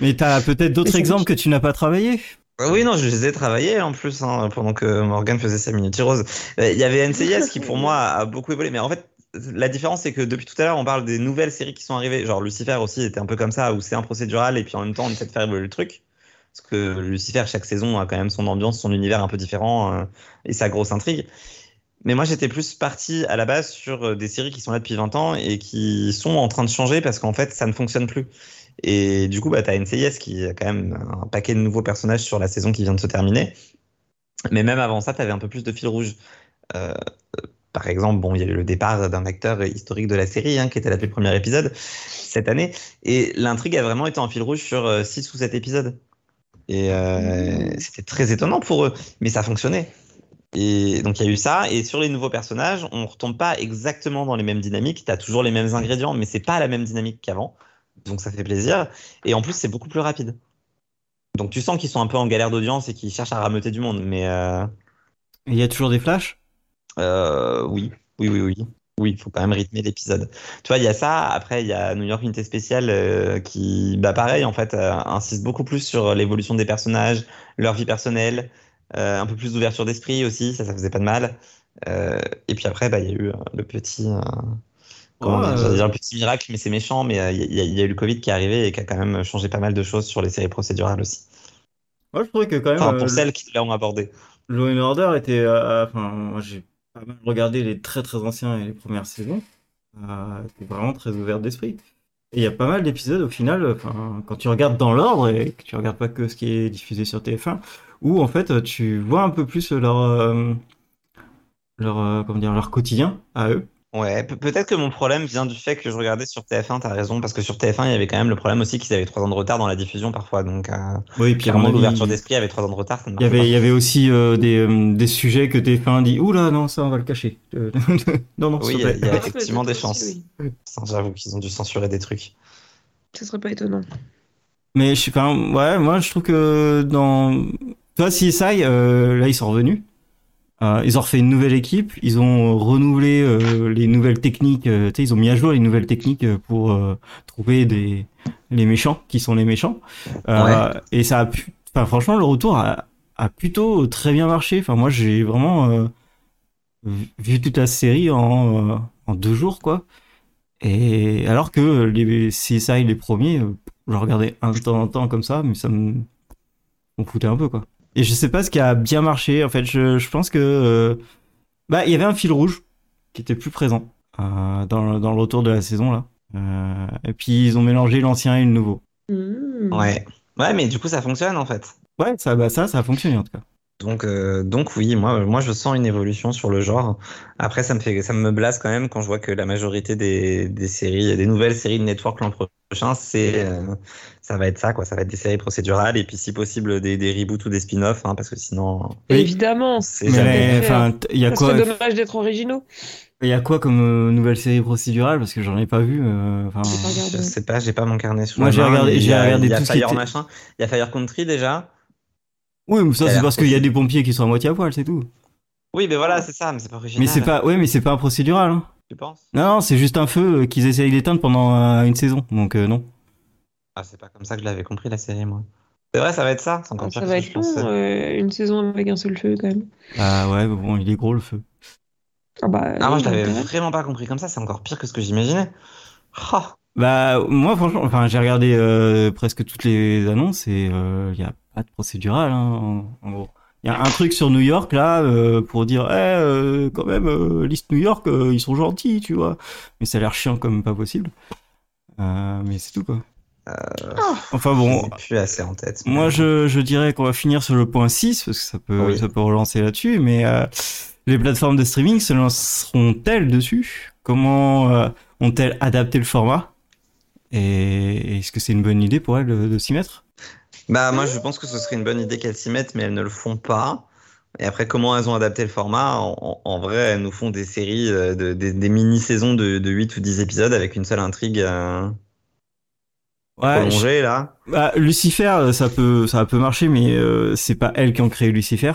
Mais t'as peut-être d'autres exemples que tu n'as pas travaillé. Euh, Oui, non, je les ai travaillés en plus hein, pendant que Morgan faisait sa minute rose. Euh, Il y avait NCIS qui, pour moi, a beaucoup évolué. Mais en fait, la différence, c'est que depuis tout à l'heure, on parle des nouvelles séries qui sont arrivées. Genre Lucifer aussi était un peu comme ça, où c'est un procédural et puis en même temps, on essaie de faire évoluer le truc. Parce que Lucifer, chaque saison a quand même son ambiance, son univers un peu différent euh, et sa grosse intrigue. Mais moi, j'étais plus parti à la base sur euh, des séries qui sont là depuis 20 ans et qui sont en train de changer parce qu'en fait, ça ne fonctionne plus. Et du coup, bah, tu as NCIS qui a quand même un paquet de nouveaux personnages sur la saison qui vient de se terminer. Mais même avant ça, tu avais un peu plus de fil rouge. Euh, par exemple, bon, il y a eu le départ d'un acteur historique de la série hein, qui était là depuis le premier épisode cette année. Et l'intrigue a vraiment été en fil rouge sur 6 ou 7 épisodes. Et euh, c'était très étonnant pour eux, mais ça fonctionnait. Et donc il y a eu ça. Et sur les nouveaux personnages, on retombe pas exactement dans les mêmes dynamiques. Tu as toujours les mêmes ingrédients, mais c'est pas la même dynamique qu'avant. Donc ça fait plaisir. Et en plus, c'est beaucoup plus rapide. Donc tu sens qu'ils sont un peu en galère d'audience et qu'ils cherchent à rameuter du monde. Mais euh, Il y a toujours des flashs? Euh, oui, oui, oui, oui. Oui, il faut quand même rythmer l'épisode. Tu vois, il y a ça. Après, il y a New York Unité Spéciale euh, qui, bah pareil, en fait, euh, insiste beaucoup plus sur l'évolution des personnages, leur vie personnelle, un peu plus d'ouverture d'esprit aussi. Ça, ça faisait pas de mal. Et puis après, bah, il y a eu le petit, comment Ouais, dire, un petit miracle, mais c'est méchant, mais il y, a- il y a eu le Covid qui est arrivé et qui a quand même changé pas mal de choses sur les séries procédurales aussi. Moi, je trouvais que quand même, Enfin, pour celles qui l'ont abordé. Law and Order était. Enfin, j'ai pas mal les très très anciens et les premières saisons. Euh, c'était vraiment très ouvert d'esprit. Et il y a pas mal d'épisodes au final, quand tu regardes dans l'ordre et que tu regardes pas que ce qui est diffusé sur TF1, où en fait tu vois un peu plus leur. euh, euh, dire, leur quotidien à eux. Ouais, pe- peut-être que mon problème vient du fait que je regardais sur TF1, t'as raison, parce que sur TF1, il y avait quand même le problème aussi qu'ils avaient trois ans de retard dans la diffusion parfois, donc euh, Oui, et puis l'ouverture d'esprit avait trois ans de retard, ça Il y avait, il y avait aussi euh, des, euh, des sujets que TF1 dit Oula, non, ça on va le cacher. [laughs] Non, non, Oui, il y a, y effectivement des chances. oui. J'avoue qu'ils ont dû censurer des trucs. Ce serait pas étonnant. Mais je sais pas, ouais, moi je trouve que dans. Tu vois, CSI, euh, là ils sont revenus. Euh, ils ont refait une nouvelle équipe, ils ont renouvelé euh, les nouvelles techniques, euh, ils ont mis à jour les nouvelles techniques euh, pour trouver des les méchants qui sont les méchants. Euh, Et ça a pu, enfin franchement le retour a, a plutôt très bien marché. Enfin moi j'ai vraiment vu- toute la série en en deux jours quoi. Et alors que les CSI les premiers, je regardais un temps en temps comme ça, mais ça me on foutait un peu quoi. Et je sais pas ce qui a bien marché. En fait, je, je pense que euh, bah il y avait un fil rouge qui était plus présent euh, dans, le- dans le retour de la saison là. Euh, et puis ils ont mélangé l'ancien et le nouveau. Mmh. Ouais. Ouais, mais du coup, ça fonctionne en fait. Ouais, ça bah ça ça a fonctionné en tout cas. Donc, euh, donc oui, moi, moi, je sens une évolution sur le genre. Après, ça me fait, ça me blase quand même quand je vois que la majorité des, des séries, des nouvelles séries de network l'an prochain, c'est, euh, ça va être ça, quoi. Ça va être des séries procédurales et puis, si possible, des, des reboots ou des spin-offs, hein, parce que sinon, Oui. Évidemment. c'est jamais. enfin, il y a Ça quoi serait dommage d'être originaux. il y a quoi comme euh, nouvelle série procédurale? Parce que j'en ai pas vu euh, pas regardé. Je sais pas, j'ai pas mon carnet sous Moi, j'ai regardé- y j'ai a- regardé y a tout qui Fire était- machin, il y a Fire Country déjà. Oui, mais ça Ça c'est parce qu'il y a des pompiers qui sont à moitié à poil, c'est tout. Oui, mais voilà, c'est ça, mais c'est pas original. Mais c'est pas ouais, mais c'est pas un procédural hein. Tu penses? Non, non, c'est juste un feu euh, qu'ils essayent d'éteindre pendant euh, une saison. Donc euh, non. Ah, c'est pas comme ça que je l'avais compris, la série, moi. C'est vrai, ça va être ça. C'est encore pire Ça que va être long, euh, une saison avec un seul feu quand même. Ah ouais, mais bon, il est gros le feu. Ah bah, Ah, moi, je l'avais vraiment pas compris comme ça, c'est encore pire que ce que j'imaginais. Oh. Bah moi franchement, enfin j'ai regardé euh, presque toutes les annonces et il y a pas de procédural hein, en, en gros. Il y a un truc sur New York là euh, pour dire eh euh, quand même euh, liste New York euh, ils sont gentils, tu vois. Mais ça a l'air chiant comme pas possible. Euh, mais c'est tout quoi. Enfin bon, assez en tête. Moi, je, je dirais qu'on va finir sur le point 6, parce que ça peut, Oui. ça peut relancer là-dessus, mais euh, les plateformes de streaming se lanceront-elles dessus? Comment euh, ont-elles adapté le format? Et est-ce que c'est une bonne idée pour elles de, de s'y mettre? Bah, moi, je pense que ce serait une bonne idée qu'elles s'y mettent, mais elles ne le font pas. Et après, comment elles ont adapté le format? En, vrai, elles nous font des séries, euh, de, des, des mini-saisons de, de 8 ou 10 épisodes avec une seule intrigue euh, Ouais, je- prolongée, là. bah, Lucifer, euh, ça peut, ça peut marcher, mais euh, c'est pas elles qui ont créé Lucifer.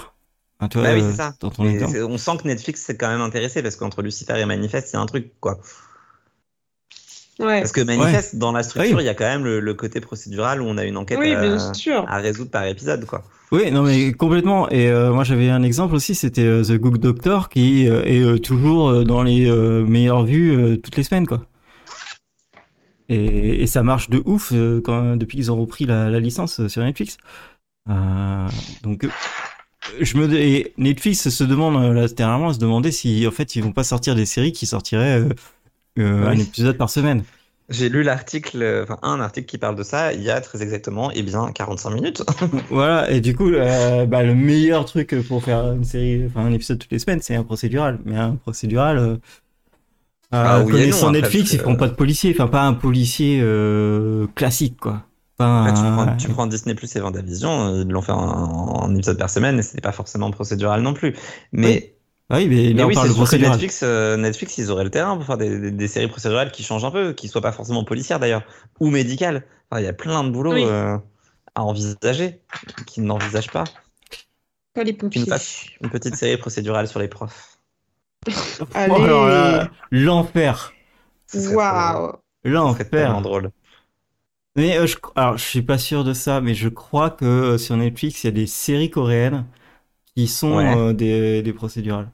Hein, toi, Bah oui, euh, c'est ça. On sent que Netflix s'est quand même intéressé parce qu'entre Lucifer et Manifest, c'est un truc, quoi. Ouais. Parce que Manifest, dans la structure, Oui. il y a quand même le, le côté procédural où on a une enquête Oui, à, bien sûr. à résoudre par épisode, quoi. Oui, non mais complètement. Et euh, moi j'avais un exemple aussi, c'était euh, The Good Doctor qui euh, est euh, toujours euh, dans les euh, meilleures vues euh, toutes les semaines quoi. Et, et ça marche de ouf euh, quand, depuis qu'ils ont repris la, la licence euh, sur Netflix. Euh, donc euh, je me et Netflix se demande euh, là dernièrement se demander si en fait ils vont pas sortir des séries qui sortiraient euh, un épisode par semaine. J'ai lu l'article, euh, enfin un article qui parle de ça il y a très exactement, eh bien, 45 minutes. [laughs] Voilà, et du coup, euh, bah, le meilleur truc pour faire une série, enfin un épisode toutes les semaines, c'est un procédural. Mais un procédural, euh, Ah oui et connaissant non, après, Netflix, parce ils feront pas de policier, enfin pas un policier classique, quoi. Bah, tu, prends, tu prends Disney Plus et Vendavision, ils l'ont fait en, en épisode par semaine et c'était pas forcément procédural non plus. Mais, Ah oui, mais, mais là on oui, parle de. Netflix, euh, Netflix, ils auraient le terrain pour faire des, des- des séries procédurales qui changent un peu, qui soient pas forcément policières d'ailleurs, ou médicales. Enfin, il y a plein de boulot Oui. euh, à envisager, qu'ils n'envisagent pas. Pas les pompiers. une petite série procédurale sur les profs. Allez. [laughs] Oh, là, l'enfer, Waouh. l'enfer. drôle. Mais euh, je, alors, je suis pas sûr de ça, mais je crois que euh, sur Netflix, il y a des séries coréennes qui sont Ouais. euh, des, des procédurales.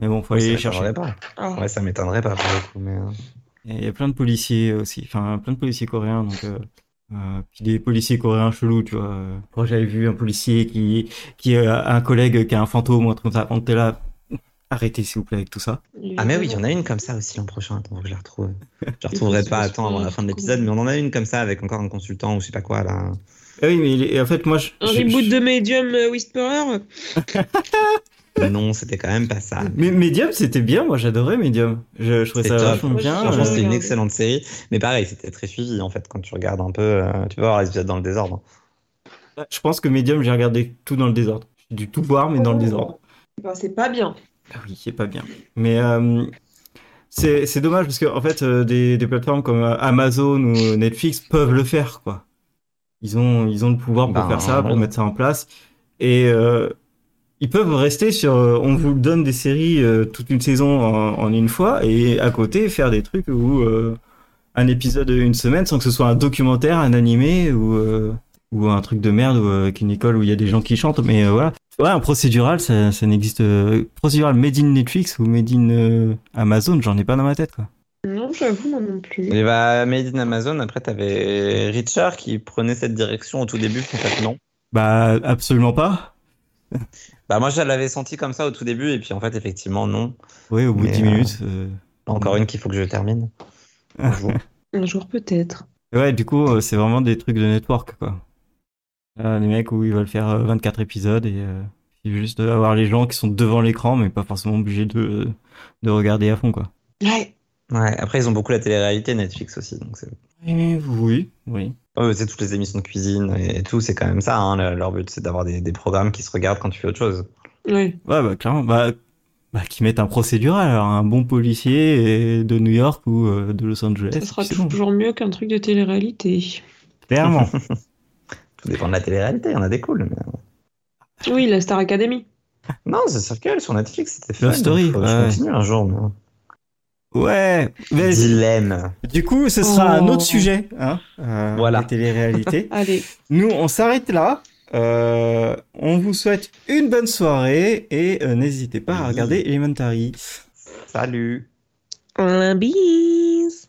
Mais bon, faut aller Ça les chercher. pas. Ah. Ouais, ça m'étonnerait pas pour le coup, mais. euh, Il y a plein de policiers aussi, enfin plein de policiers coréens, donc euh, euh, puis des policiers coréens chelous, tu vois. Quand j'avais vu un policier qui qui a un collègue qui a un fantôme ou un truc comme ça, on était là. Arrêtez s'il vous plaît avec tout ça. Ah mais oui, il y en a une comme ça aussi l'an prochain. Attends, faut que je la retrouve. Je la [laughs] retrouverai pas à temps avant la fin de l'épisode, mais on en a une comme ça avec encore un consultant ou je sais pas quoi là. Ah oui, mais il est- en fait moi je. Un reboot je- de Medium euh, Whisperer [laughs] Non, c'était quand même pas ça. Mais Medium c'était bien, moi j'adorais Medium. Je, je trouvais ça top. vachement bien. Franchement, euh, c'était une excellente série, mais pareil, c'était très suivi en fait quand tu regardes un peu. euh, tu peux voir les épisodes dans le désordre. Je pense que Medium j'ai regardé tout dans le désordre. J'ai dû tout voir mais dans le désordre. Bah, c'est pas bien. Ah oui, c'est pas bien. Mais euh, c'est c'est dommage parce que en fait, euh, des, des plateformes comme Amazon ou Netflix peuvent le faire, quoi. Ils ont, ils ont le pouvoir pour Ben, faire ça, pour mettre ça en place. Et euh, ils peuvent rester sur. euh, on vous donne des séries euh, toute une saison en, en une fois et à côté faire des trucs où euh, un épisode une semaine sans que ce soit un documentaire, un animé ou. ou un truc de merde ou qu'une école où il y a des gens qui chantent, mais voilà. Ouais, un procédural, ça, ça n'existe. procédural made in Netflix ou made in Amazon, j'en ai pas dans ma tête, quoi. Non, j'avoue, moi non plus. Et bah, Made in Amazon, après, t'avais Richard qui prenait cette direction au tout début, en fait, non? Bah, absolument pas. Bah, moi, je l'avais senti comme ça au tout début, et puis en fait, effectivement, non. Oui, au bout de Mais, 10 euh, minutes. euh, Encore une qu'il faut que je termine. [laughs] Un jour. Un jour peut-être. Ouais, du coup, euh, c'est vraiment des trucs de network, quoi. Les mecs où ils veulent faire euh, 24 épisodes et euh, juste avoir les gens qui sont devant l'écran, mais pas forcément obligés de, de regarder à fond, quoi. Ouais. Ouais, après, ils ont beaucoup la télé-réalité Netflix aussi, donc. Eh Oui, oui. Ouais, c'est toutes les émissions de cuisine et tout, c'est quand même ça. Hein, le- leur but, c'est d'avoir des, des programmes qui se regardent quand tu fais autre chose. Ouais. Ouais, bah, clairement. Bah, bah qui mettent un procédural, alors un bon policier de New York ou euh, de Los Angeles. Ça sera bon. toujours mieux qu'un truc de télé-réalité. Clairement. [laughs] [laughs] Tout dépend de la télé-réalité, il y en a des cools. Mais... Oui, la Star Academy. Non, c'est Circle sur Netflix, c'était fun. Love Story, Faut ouais. Je continue un jour. mais- ouais. Mais Dilemme. du coup, ce sera un Oh. autre sujet, hein. euh, Voilà. La télé-réalité. [laughs] Allez. Nous, on s'arrête là. Euh, on vous souhaite une bonne soirée et euh, n'hésitez pas à regarder Elementary. Salut. Un bis.